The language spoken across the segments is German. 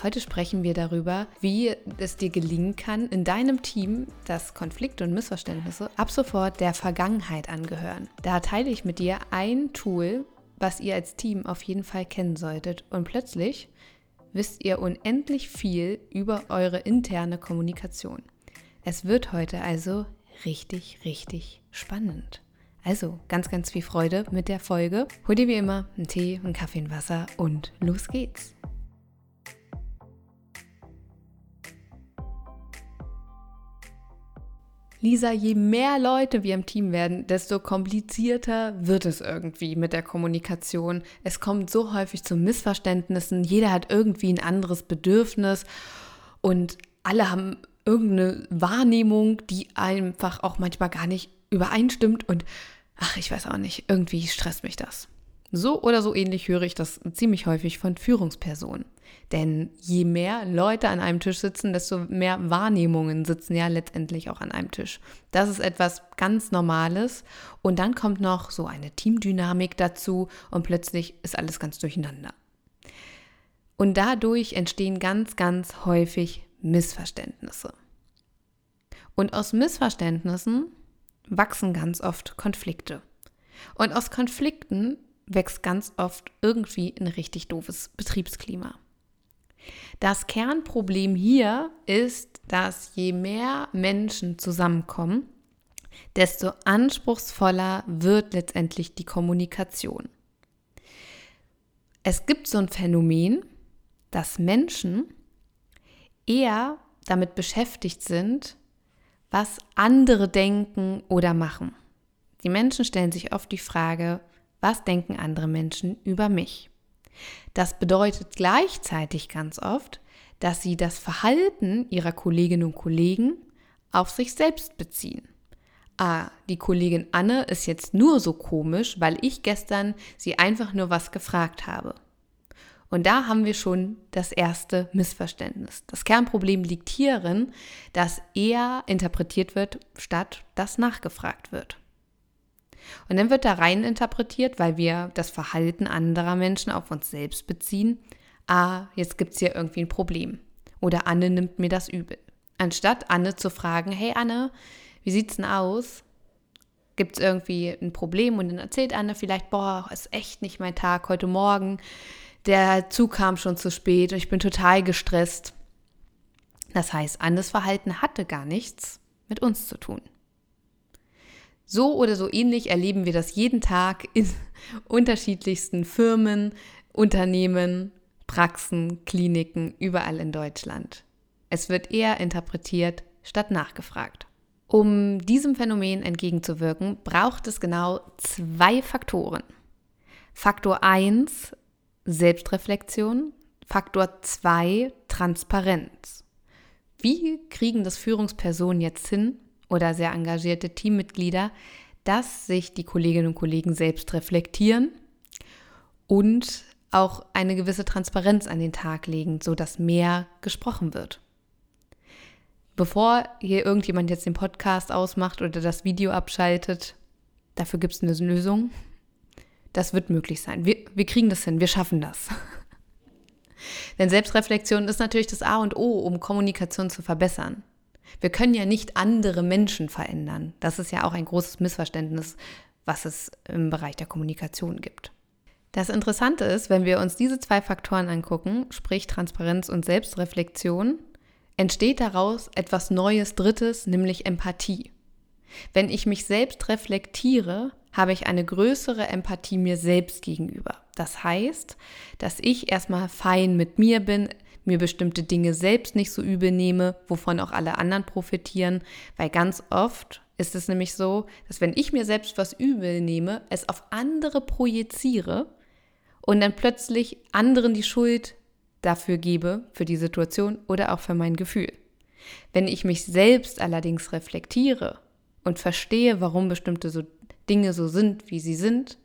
Heute sprechen wir darüber, wie es dir gelingen kann, in deinem Team, dass Konflikte und Missverständnisse ab sofort der Vergangenheit angehören. Da teile ich mit dir ein Tool, was ihr als Team auf jeden Fall kennen solltet. Und plötzlich wisst ihr unendlich viel über eure interne Kommunikation. Es wird heute also richtig, richtig spannend. Also ganz, ganz viel Freude mit der Folge. Hol dir wie immer einen Tee, einen Kaffee, ein Wasser und los geht's. Lisa, je mehr Leute wir im Team werden, desto komplizierter wird es irgendwie mit der Kommunikation. Es kommt so häufig zu Missverständnissen. Jeder hat irgendwie ein anderes Bedürfnis und alle haben irgendeine Wahrnehmung, die einfach auch manchmal gar nicht übereinstimmt und ach, ich weiß auch nicht, irgendwie stresst mich das. So oder so ähnlich höre ich das ziemlich häufig von Führungspersonen. Denn je mehr Leute an einem Tisch sitzen, desto mehr Wahrnehmungen sitzen ja letztendlich auch an einem Tisch. Das ist etwas ganz Normales. Und dann kommt noch so eine Teamdynamik dazu und plötzlich ist alles ganz durcheinander. Und dadurch entstehen ganz, ganz häufig Missverständnisse. Und aus Missverständnissen wachsen ganz oft Konflikte. Und aus Konflikten wächst ganz oft irgendwie ein richtig doofes Betriebsklima. Das Kernproblem hier ist, dass je mehr Menschen zusammenkommen, desto anspruchsvoller wird letztendlich die Kommunikation. Es gibt so ein Phänomen, dass Menschen eher damit beschäftigt sind, was andere denken oder machen. Die Menschen stellen sich oft die Frage, was denken andere Menschen über mich? Das bedeutet gleichzeitig ganz oft, dass sie das Verhalten ihrer Kolleginnen und Kollegen auf sich selbst beziehen. Ah, die Kollegin Anne ist jetzt nur so komisch, weil ich gestern sie einfach nur was gefragt habe. Und da haben wir schon das erste Missverständnis. Das Kernproblem liegt hierin, dass eher interpretiert wird, statt dass nachgefragt wird. Und dann wird da rein interpretiert, weil wir das Verhalten anderer Menschen auf uns selbst beziehen. Ah, jetzt gibt es hier irgendwie ein Problem. Oder Anne nimmt mir das übel. Anstatt Anne zu fragen, hey Anne, wie sieht's denn aus? Gibt es irgendwie ein Problem? Und dann erzählt Anne vielleicht, boah, ist echt nicht mein Tag heute Morgen. Der Zug kam schon zu spät und ich bin total gestresst. Das heißt, Annes Verhalten hatte gar nichts mit uns zu tun. So oder so ähnlich erleben wir das jeden Tag in unterschiedlichsten Firmen, Unternehmen, Praxen, Kliniken, überall in Deutschland. Es wird eher interpretiert statt nachgefragt. Um diesem Phänomen entgegenzuwirken, braucht es genau zwei Faktoren. Faktor 1 Selbstreflexion, Faktor 2 Transparenz. Wie kriegen das Führungspersonen jetzt hin, oder sehr engagierte Teammitglieder, dass sich die Kolleginnen und Kollegen selbst reflektieren und auch eine gewisse Transparenz an den Tag legen, sodass mehr gesprochen wird. Bevor hier irgendjemand jetzt den Podcast ausmacht oder das Video abschaltet, dafür gibt es eine Lösung. Das wird möglich sein. Wir, wir kriegen das hin, wir schaffen das. Denn Selbstreflexion ist natürlich das A und O, um Kommunikation zu verbessern. Wir können ja nicht andere Menschen verändern. Das ist ja auch ein großes Missverständnis, was es im Bereich der Kommunikation gibt. Das Interessante ist, wenn wir uns diese zwei Faktoren angucken, sprich Transparenz und Selbstreflexion, entsteht daraus etwas Neues Drittes, nämlich Empathie. Wenn ich mich selbst reflektiere, habe ich eine größere Empathie mir selbst gegenüber. Das heißt, dass ich erstmal fein mit mir bin, mir bestimmte Dinge selbst nicht so übel nehme, wovon auch alle anderen profitieren, weil ganz oft ist es nämlich so, dass wenn ich mir selbst was übel nehme, es auf andere projiziere und dann plötzlich anderen die Schuld dafür gebe, für die Situation oder auch für mein Gefühl. Wenn ich mich selbst allerdings reflektiere und verstehe, warum bestimmte so Dinge so sind, wie sie sind,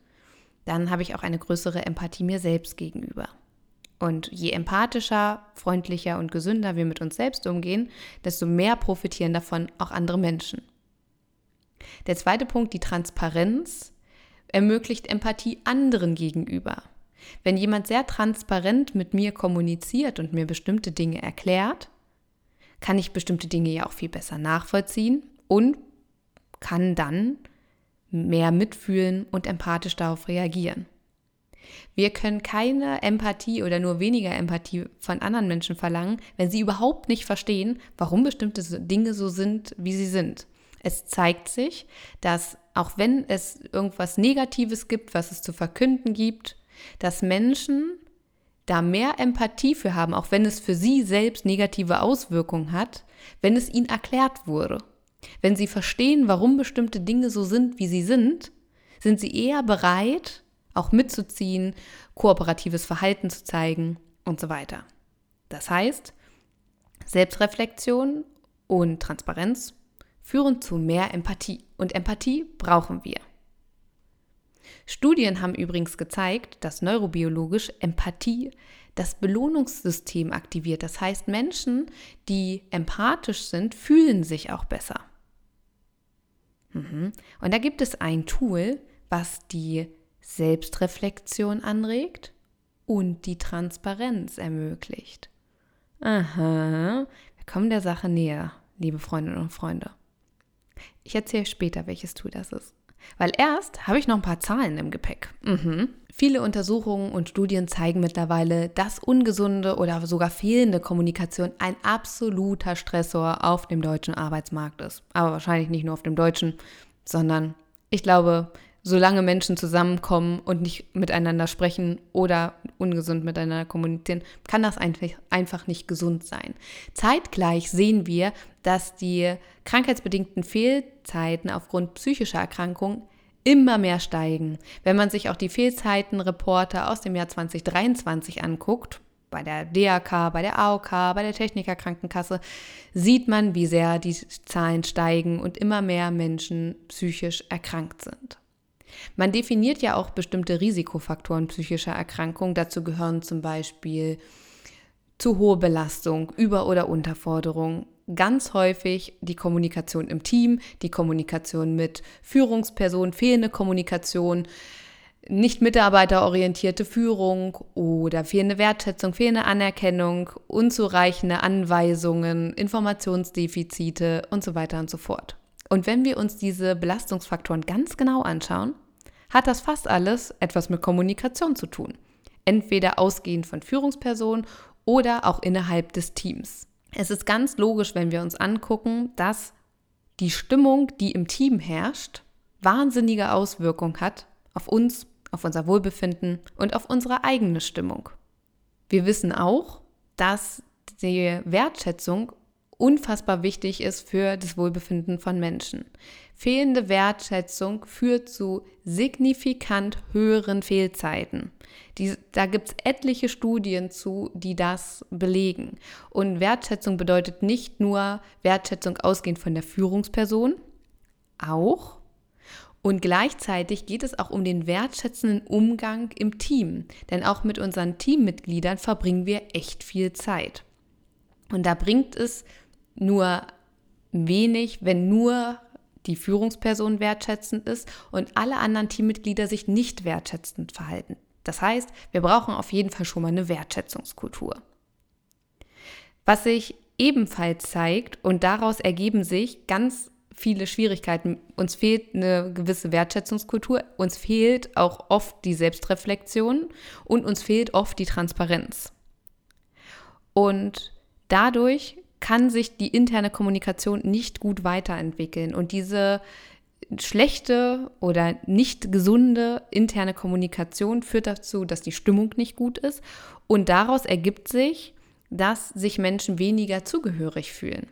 dann habe ich auch eine größere Empathie mir selbst gegenüber. Und je empathischer, freundlicher und gesünder wir mit uns selbst umgehen, desto mehr profitieren davon auch andere Menschen. Der zweite Punkt, die Transparenz, ermöglicht Empathie anderen gegenüber. Wenn jemand sehr transparent mit mir kommuniziert und mir bestimmte Dinge erklärt, kann ich bestimmte Dinge ja auch viel besser nachvollziehen und kann dann mehr mitfühlen und empathisch darauf reagieren. Wir können keine Empathie oder nur weniger Empathie von anderen Menschen verlangen, wenn sie überhaupt nicht verstehen, warum bestimmte Dinge so sind, wie sie sind. Es zeigt sich, dass auch wenn es irgendwas Negatives gibt, was es zu verkünden gibt, dass Menschen da mehr Empathie für haben, auch wenn es für sie selbst negative Auswirkungen hat, wenn es ihnen erklärt wurde. Wenn sie verstehen, warum bestimmte Dinge so sind, wie sie sind, sind sie eher bereit, auch mitzuziehen, kooperatives Verhalten zu zeigen und so weiter. Das heißt, Selbstreflexion und Transparenz führen zu mehr Empathie. Und Empathie brauchen wir. Studien haben übrigens gezeigt, dass neurobiologisch Empathie das Belohnungssystem aktiviert. Das heißt, Menschen, die empathisch sind, fühlen sich auch besser. Mhm. Und da gibt es ein Tool, was die Selbstreflexion anregt und die Transparenz ermöglicht. Aha, wir kommen der Sache näher, liebe Freundinnen und Freunde. Ich erzähle später, welches Tool das ist. Weil erst habe ich noch ein paar Zahlen im Gepäck. Mhm. Viele Untersuchungen und Studien zeigen mittlerweile, dass ungesunde oder sogar fehlende Kommunikation ein absoluter Stressor auf dem deutschen Arbeitsmarkt ist. Aber wahrscheinlich nicht nur auf dem deutschen, sondern ich glaube, solange Menschen zusammenkommen und nicht miteinander sprechen oder ungesund miteinander kommunizieren, kann das einfach, nicht gesund sein. Zeitgleich sehen wir, dass die krankheitsbedingten Fehlzeiten aufgrund psychischer Erkrankungen immer mehr steigen. Wenn man sich auch die Fehlzeitenreporte aus dem Jahr 2023 anguckt, bei der DAK, bei der AOK, bei der Technikerkrankenkasse, sieht man, wie sehr die Zahlen steigen und immer mehr Menschen psychisch erkrankt sind. Man definiert ja auch bestimmte Risikofaktoren psychischer Erkrankung. Dazu gehören zum Beispiel zu hohe Belastung, Über- oder Unterforderung, ganz häufig die Kommunikation im Team, die Kommunikation mit Führungspersonen, fehlende Kommunikation, nicht mitarbeiterorientierte Führung oder fehlende Wertschätzung, fehlende Anerkennung, unzureichende Anweisungen, Informationsdefizite und so weiter und so fort. Und wenn wir uns diese Belastungsfaktoren ganz genau anschauen, hat das fast alles etwas mit Kommunikation zu tun. Entweder ausgehend von Führungspersonen oder auch innerhalb des Teams. Es ist ganz logisch, wenn wir uns angucken, dass die Stimmung, die im Team herrscht, wahnsinnige Auswirkungen hat auf uns, auf unser Wohlbefinden und auf unsere eigene Stimmung. Wir wissen auch, dass die Wertschätzung unfassbar wichtig ist für das Wohlbefinden von Menschen. Fehlende Wertschätzung führt zu signifikant höheren Fehlzeiten. Die, da gibt es etliche Studien zu, die das belegen. Und Wertschätzung bedeutet nicht nur Wertschätzung ausgehend von der Führungsperson, auch. Und gleichzeitig geht es auch um den wertschätzenden Umgang im Team. Denn auch mit unseren Teammitgliedern verbringen wir echt viel Zeit. Und da bringt es nur wenig, wenn nur die Führungsperson wertschätzend ist und alle anderen Teammitglieder sich nicht wertschätzend verhalten. Das heißt, wir brauchen auf jeden Fall schon mal eine Wertschätzungskultur. Was sich ebenfalls zeigt, und daraus ergeben sich ganz viele Schwierigkeiten. Uns fehlt eine gewisse Wertschätzungskultur, uns fehlt auch oft die Selbstreflexion und uns fehlt oft die Transparenz. Und dadurch kann sich die interne Kommunikation nicht gut weiterentwickeln. Und diese schlechte oder nicht gesunde interne Kommunikation führt dazu, dass die Stimmung nicht gut ist. Und daraus ergibt sich, dass sich Menschen weniger zugehörig fühlen.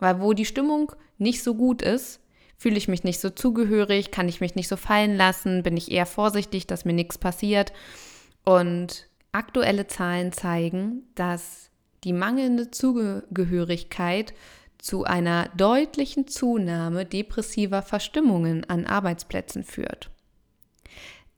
Weil wo die Stimmung nicht so gut ist, fühle ich mich nicht so zugehörig, kann ich mich nicht so fallen lassen, bin ich eher vorsichtig, dass mir nichts passiert. Und aktuelle Zahlen zeigen, dass die mangelnde Zugehörigkeit zu einer deutlichen Zunahme depressiver Verstimmungen an Arbeitsplätzen führt.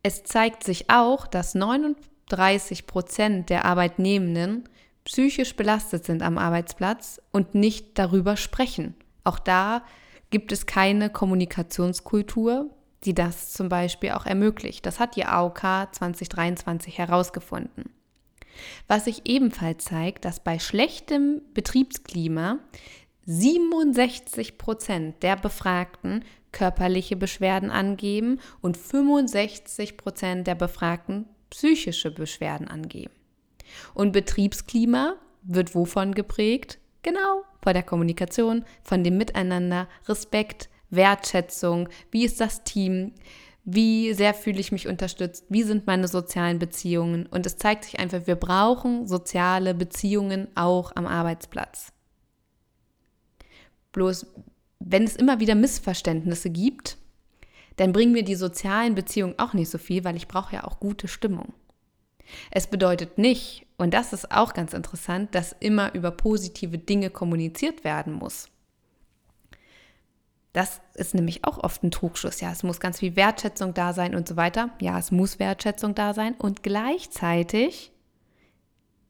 Es zeigt sich auch, dass 39 Prozent der Arbeitnehmenden psychisch belastet sind am Arbeitsplatz und nicht darüber sprechen. Auch da gibt es keine Kommunikationskultur, die das zum Beispiel auch ermöglicht. Das hat die AOK 2023 herausgefunden. Was sich ebenfalls zeigt, dass bei schlechtem Betriebsklima 67 Prozent der Befragten körperliche Beschwerden angeben und 65 Prozent der Befragten psychische Beschwerden angeben. Und Betriebsklima wird wovon geprägt? Genau, von der Kommunikation, von dem Miteinander, Respekt, Wertschätzung, wie ist das Team, wie sehr fühle ich mich unterstützt, wie sind meine sozialen Beziehungen. Und es zeigt sich einfach, wir brauchen soziale Beziehungen auch am Arbeitsplatz. Bloß, wenn es immer wieder Missverständnisse gibt, dann bringen mir die sozialen Beziehungen auch nicht so viel, weil ich brauche ja auch gute Stimmung. Es bedeutet nicht, und das ist auch ganz interessant, dass immer über positive Dinge kommuniziert werden muss. Das ist nämlich auch oft ein Trugschluss. Ja, es muss ganz viel Wertschätzung da sein und so weiter. Ja, es muss Wertschätzung da sein. Und gleichzeitig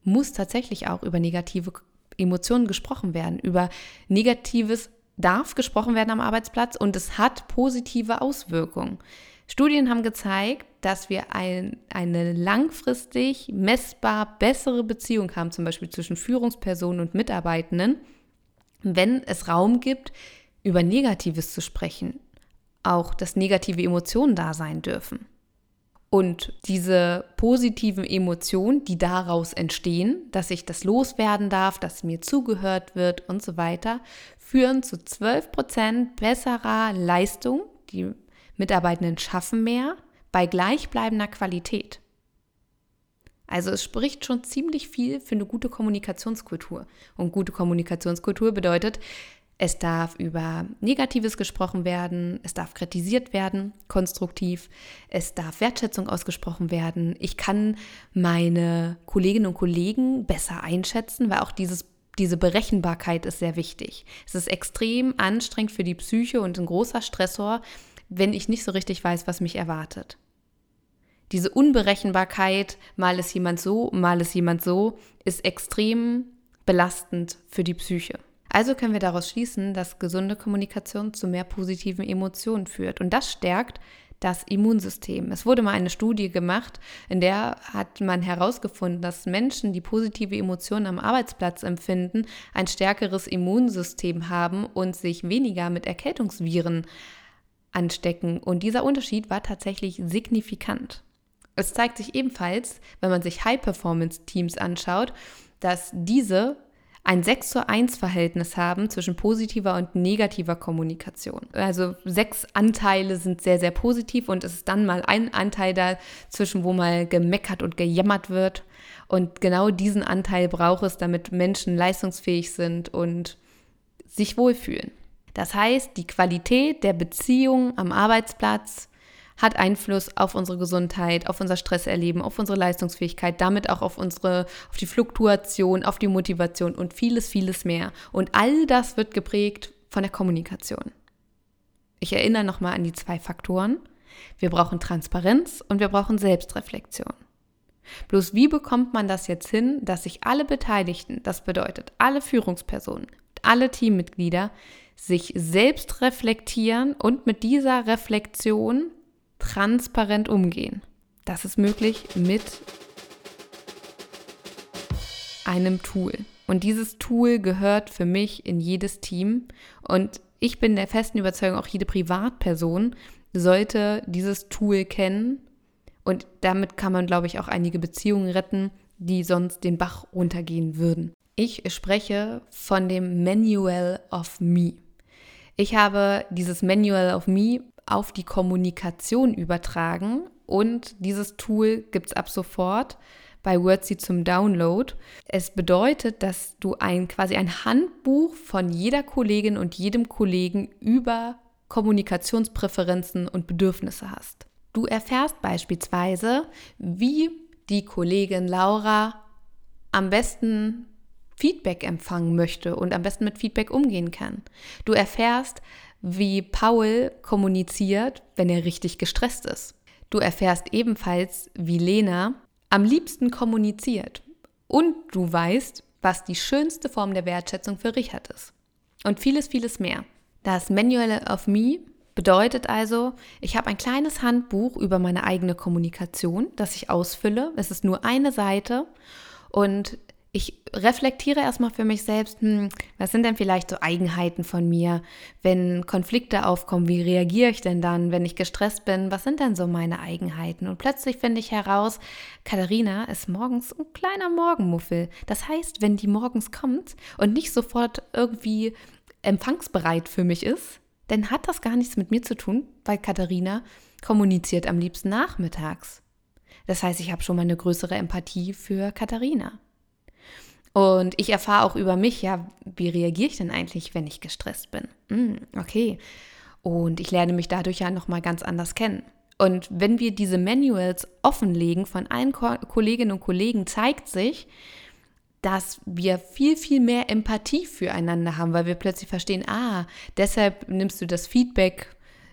muss tatsächlich auch über negative Emotionen gesprochen werden. Über Negatives darf gesprochen werden am Arbeitsplatz und es hat positive Auswirkungen. Studien haben gezeigt, dass wir ein, eine langfristig messbar bessere Beziehung haben, zum Beispiel zwischen Führungspersonen und Mitarbeitenden, wenn es Raum gibt, über Negatives zu sprechen, auch dass negative Emotionen da sein dürfen. Und diese positiven Emotionen, die daraus entstehen, dass ich das loswerden darf, dass mir zugehört wird und so weiter, führen zu 12% besserer Leistung. Die Mitarbeitenden schaffen mehr bei gleichbleibender Qualität. Also es spricht schon ziemlich viel für eine gute Kommunikationskultur. Und gute Kommunikationskultur bedeutet, es darf über Negatives gesprochen werden, es darf kritisiert werden, konstruktiv, es darf Wertschätzung ausgesprochen werden. Ich kann meine Kolleginnen und Kollegen besser einschätzen, weil auch dieses diese Berechenbarkeit ist sehr wichtig. Es ist extrem anstrengend für die Psyche und ein großer Stressor, wenn ich nicht so richtig weiß, was mich erwartet. Diese Unberechenbarkeit, mal ist jemand so, mal ist jemand so, ist extrem belastend für die Psyche. Also können wir daraus schließen, dass gesunde Kommunikation zu mehr positiven Emotionen führt. Und das stärkt das Immunsystem. Es wurde mal eine Studie gemacht, in der hat man herausgefunden, dass Menschen, die positive Emotionen am Arbeitsplatz empfinden, ein stärkeres Immunsystem haben und sich weniger mit Erkältungsviren anstecken. Und dieser Unterschied war tatsächlich signifikant. Es zeigt sich ebenfalls, wenn man sich High-Performance-Teams anschaut, dass diese ein 6 zu 1 Verhältnis haben zwischen positiver und negativer Kommunikation. Also sechs Anteile sind sehr, sehr positiv und es ist dann mal ein Anteil dazwischen, wo mal gemeckert und gejammert wird. Und genau diesen Anteil braucht es, damit Menschen leistungsfähig sind und sich wohlfühlen. Das heißt, die Qualität der Beziehung am Arbeitsplatz hat Einfluss auf unsere Gesundheit, auf unser Stresserleben, auf unsere Leistungsfähigkeit, damit auch auf unsere, auf die Fluktuation, auf die Motivation und vieles, vieles mehr. Und all das wird geprägt von der Kommunikation. Ich erinnere nochmal an die zwei Faktoren. Wir brauchen Transparenz und wir brauchen Selbstreflexion. Bloß wie bekommt man das jetzt hin, dass sich alle Beteiligten, das bedeutet alle Führungspersonen, alle Teammitglieder, sich selbst reflektieren und mit dieser Reflexion transparent umgehen. Das ist möglich mit einem Tool. Und dieses Tool gehört für mich in jedes Team. Und ich bin der festen Überzeugung, auch jede Privatperson sollte dieses Tool kennen. Und damit kann man, glaube ich, auch einige Beziehungen retten, die sonst den Bach runtergehen würden. Ich spreche von dem Manual of Me. Ich habe dieses Manual of Me auf die Kommunikation übertragen und dieses Tool gibt es ab sofort bei Wordsy zum Download. Es bedeutet, dass du ein quasi ein Handbuch von jeder Kollegin und jedem Kollegen über Kommunikationspräferenzen und Bedürfnisse hast. Du erfährst beispielsweise, wie die Kollegin Laura am besten Feedback empfangen möchte und am besten mit Feedback umgehen kann. Du erfährst, wie Paul kommuniziert, wenn er richtig gestresst ist. Du erfährst ebenfalls, wie Lena am liebsten kommuniziert. Und du weißt, was die schönste Form der Wertschätzung für Richard ist. Und vieles, vieles mehr. Das Manual of Me bedeutet also, ich habe ein kleines Handbuch über meine eigene Kommunikation, das ich ausfülle. Es ist nur eine Seite und ich reflektiere erstmal für mich selbst, hm, was sind denn vielleicht so Eigenheiten von mir? Wenn Konflikte aufkommen, wie reagiere ich denn dann? Wenn ich gestresst bin, was sind denn so meine Eigenheiten? Und plötzlich finde ich heraus, Katharina ist morgens ein kleiner Morgenmuffel. Das heißt, wenn die morgens kommt und nicht sofort irgendwie empfangsbereit für mich ist, dann hat das gar nichts mit mir zu tun, weil Katharina kommuniziert am liebsten nachmittags. Das heißt, ich habe schon mal eine größere Empathie für Katharina. Und ich erfahre auch über mich, ja, wie reagiere ich denn eigentlich, wenn ich gestresst bin? Hm, okay. Und ich lerne mich dadurch ja nochmal ganz anders kennen. Und wenn wir diese Manuals offenlegen von allen Ko Kolleginnen und Kollegen, zeigt sich, dass wir viel, viel mehr Empathie füreinander haben, weil wir plötzlich verstehen, ah, deshalb nimmst du das Feedback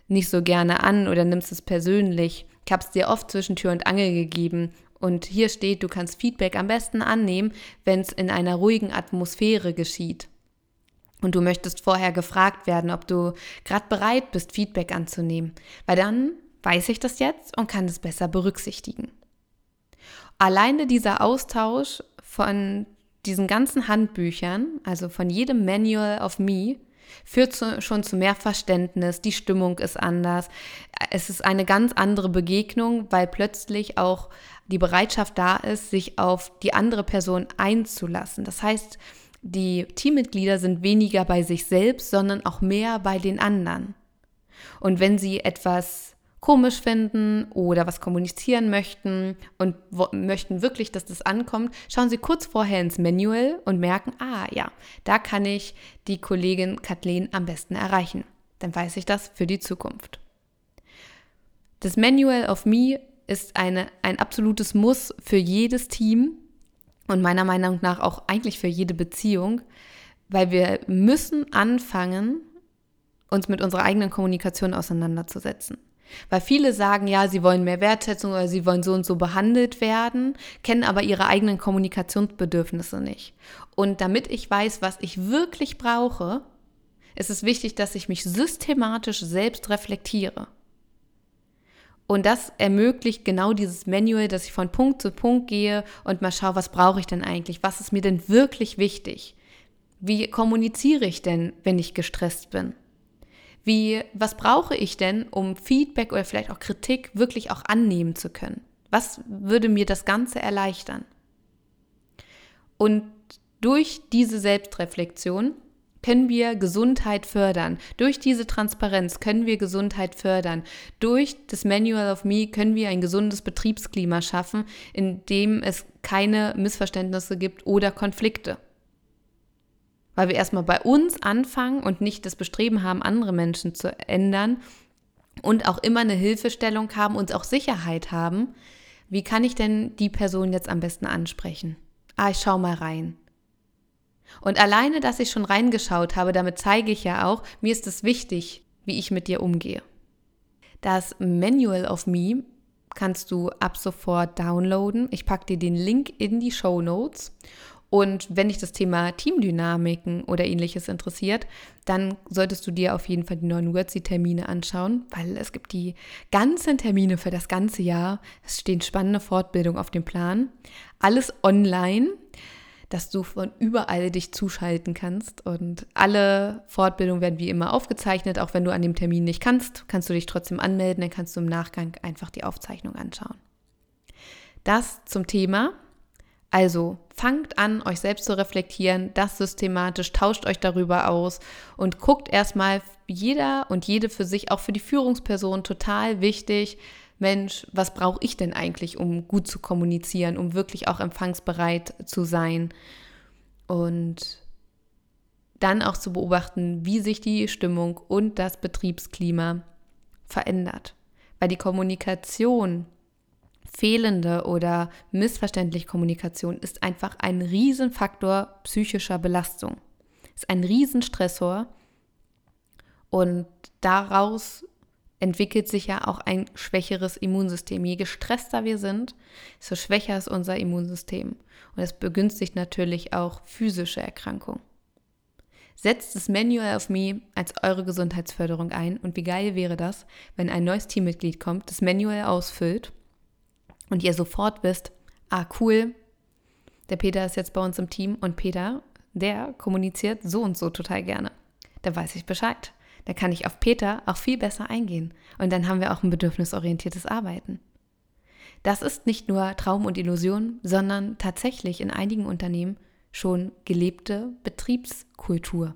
nicht so gerne an oder nimmst es persönlich. Ich habe es dir oft zwischen Tür und Angel gegeben und hier steht, du kannst Feedback am besten annehmen, wenn es in einer ruhigen Atmosphäre geschieht. Und du möchtest vorher gefragt werden, ob du gerade bereit bist, Feedback anzunehmen. Weil dann weiß ich das jetzt und kann es besser berücksichtigen. Alleine dieser Austausch von diesen ganzen Handbüchern, also von jedem Manual of Me, führt zu, schon zu mehr Verständnis, die Stimmung ist anders. Es ist eine ganz andere Begegnung, weil plötzlich auch die Bereitschaft da ist, sich auf die andere Person einzulassen. Das heißt, die Teammitglieder sind weniger bei sich selbst, sondern auch mehr bei den anderen. Und wenn sie etwas komisch finden oder was kommunizieren möchten und möchten wirklich, dass das ankommt, schauen Sie kurz vorher ins Manual und merken, ah ja, da kann ich die Kollegin Kathleen am besten erreichen. Dann weiß ich das für die Zukunft. Das Manual of Me ist eine, ein absolutes Muss für jedes Team und meiner Meinung nach auch eigentlich für jede Beziehung, weil wir müssen anfangen, uns mit unserer eigenen Kommunikation auseinanderzusetzen. Weil viele sagen, ja, sie wollen mehr Wertschätzung oder sie wollen so und so behandelt werden, kennen aber ihre eigenen Kommunikationsbedürfnisse nicht. Und damit ich weiß, was ich wirklich brauche, ist es wichtig, dass ich mich systematisch selbst reflektiere. Und das ermöglicht genau dieses Manual, dass ich von Punkt zu Punkt gehe und mal schaue, was brauche ich denn eigentlich? Was ist mir denn wirklich wichtig? Wie kommuniziere ich denn, wenn ich gestresst bin? Wie, was brauche ich denn, um Feedback oder vielleicht auch Kritik wirklich auch annehmen zu können? Was würde mir das Ganze erleichtern? Und durch diese Selbstreflexion können wir Gesundheit fördern. Durch diese Transparenz können wir Gesundheit fördern. Durch das Manual of Me können wir ein gesundes Betriebsklima schaffen, in dem es keine Missverständnisse gibt oder Konflikte weil wir erstmal bei uns anfangen und nicht das Bestreben haben, andere Menschen zu ändern und auch immer eine Hilfestellung haben und auch Sicherheit haben. Wie kann ich denn die Person jetzt am besten ansprechen? Ah, ich schau mal rein. Und alleine, dass ich schon reingeschaut habe, damit zeige ich ja auch, mir ist es wichtig, wie ich mit dir umgehe. Das Manual of Me kannst du ab sofort downloaden. Ich packe dir den Link in die Show Notes. Und wenn dich das Thema Teamdynamiken oder ähnliches interessiert, dann solltest du dir auf jeden Fall die neuen Wordseed-Termine anschauen, weil es gibt die ganzen Termine für das ganze Jahr. Es stehen spannende Fortbildungen auf dem Plan. Alles online, dass du von überall dich zuschalten kannst. Und alle Fortbildungen werden wie immer aufgezeichnet. Auch wenn du an dem Termin nicht kannst, kannst du dich trotzdem anmelden. Dann kannst du im Nachgang einfach die Aufzeichnung anschauen. Das zum Thema also fangt an, euch selbst zu reflektieren, das systematisch, tauscht euch darüber aus und guckt erstmal jeder und jede für sich, auch für die Führungsperson, total wichtig. Mensch, was brauche ich denn eigentlich, um gut zu kommunizieren, um wirklich auch empfangsbereit zu sein? Und dann auch zu beobachten, wie sich die Stimmung und das Betriebsklima verändert. Weil die Kommunikation fehlende oder missverständliche Kommunikation ist einfach ein Riesenfaktor psychischer Belastung. Ist ein Riesenstressor und daraus entwickelt sich ja auch ein schwächeres Immunsystem. Je gestresster wir sind, desto schwächer ist unser Immunsystem. Und es begünstigt natürlich auch physische Erkrankungen. Setzt das Manual of Me als eure Gesundheitsförderung ein. Und wie geil wäre das, wenn ein neues Teammitglied kommt, das Manual ausfüllt und ihr sofort wisst, ah cool, der Peter ist jetzt bei uns im Team und Peter, der kommuniziert so und so total gerne. Da weiß ich Bescheid. Da kann ich auf Peter auch viel besser eingehen. Und dann haben wir auch ein bedürfnisorientiertes Arbeiten. Das ist nicht nur Traum und Illusion, sondern tatsächlich in einigen Unternehmen schon gelebte Betriebskultur.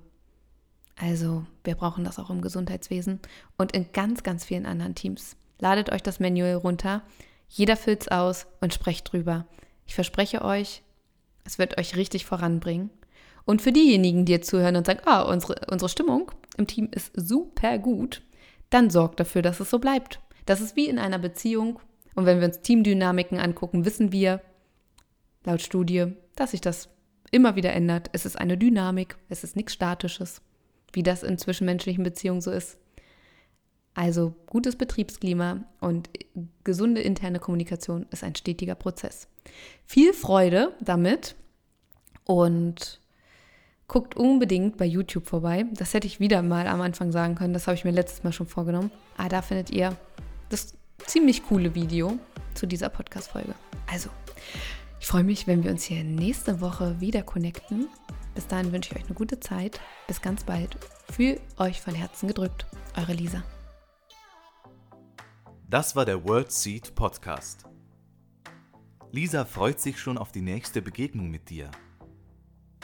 Also wir brauchen das auch im Gesundheitswesen und in ganz, ganz vielen anderen Teams. Ladet euch das Manual runter, jeder füllt es aus und sprecht drüber. Ich verspreche euch, es wird euch richtig voranbringen. Und für diejenigen, die jetzt zuhören und sagen, ah, unsere, unsere Stimmung im Team ist super gut, dann sorgt dafür, dass es so bleibt. Das ist wie in einer Beziehung. Und wenn wir uns Teamdynamiken angucken, wissen wir laut Studie, dass sich das immer wieder ändert. Es ist eine Dynamik, es ist nichts Statisches, wie das in zwischenmenschlichen Beziehungen so ist. Also gutes Betriebsklima und gesunde interne Kommunikation ist ein stetiger Prozess. Viel Freude damit und guckt unbedingt bei YouTube vorbei. Das hätte ich wieder mal am Anfang sagen können. Das habe ich mir letztes Mal schon vorgenommen. Ah, da findet ihr das ziemlich coole Video zu dieser Podcast-Folge. Also, ich freue mich, wenn wir uns hier nächste Woche wieder connecten. Bis dahin wünsche ich euch eine gute Zeit. Bis ganz bald. Für euch von Herzen gedrückt. Eure Lisa. Das war der World Seed Podcast. Lisa freut sich schon auf die nächste Begegnung mit dir.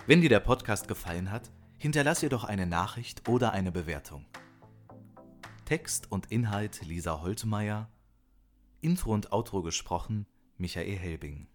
Wenn dir der Podcast gefallen hat, hinterlass ihr doch eine Nachricht oder eine Bewertung. Text und Inhalt Lisa Holtmeier, Intro und Outro gesprochen Michael Helbing.